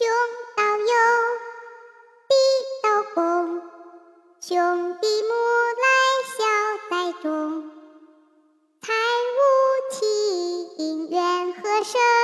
兄道友弟道恭兄弟睦来孝在中。财物体形圆合生？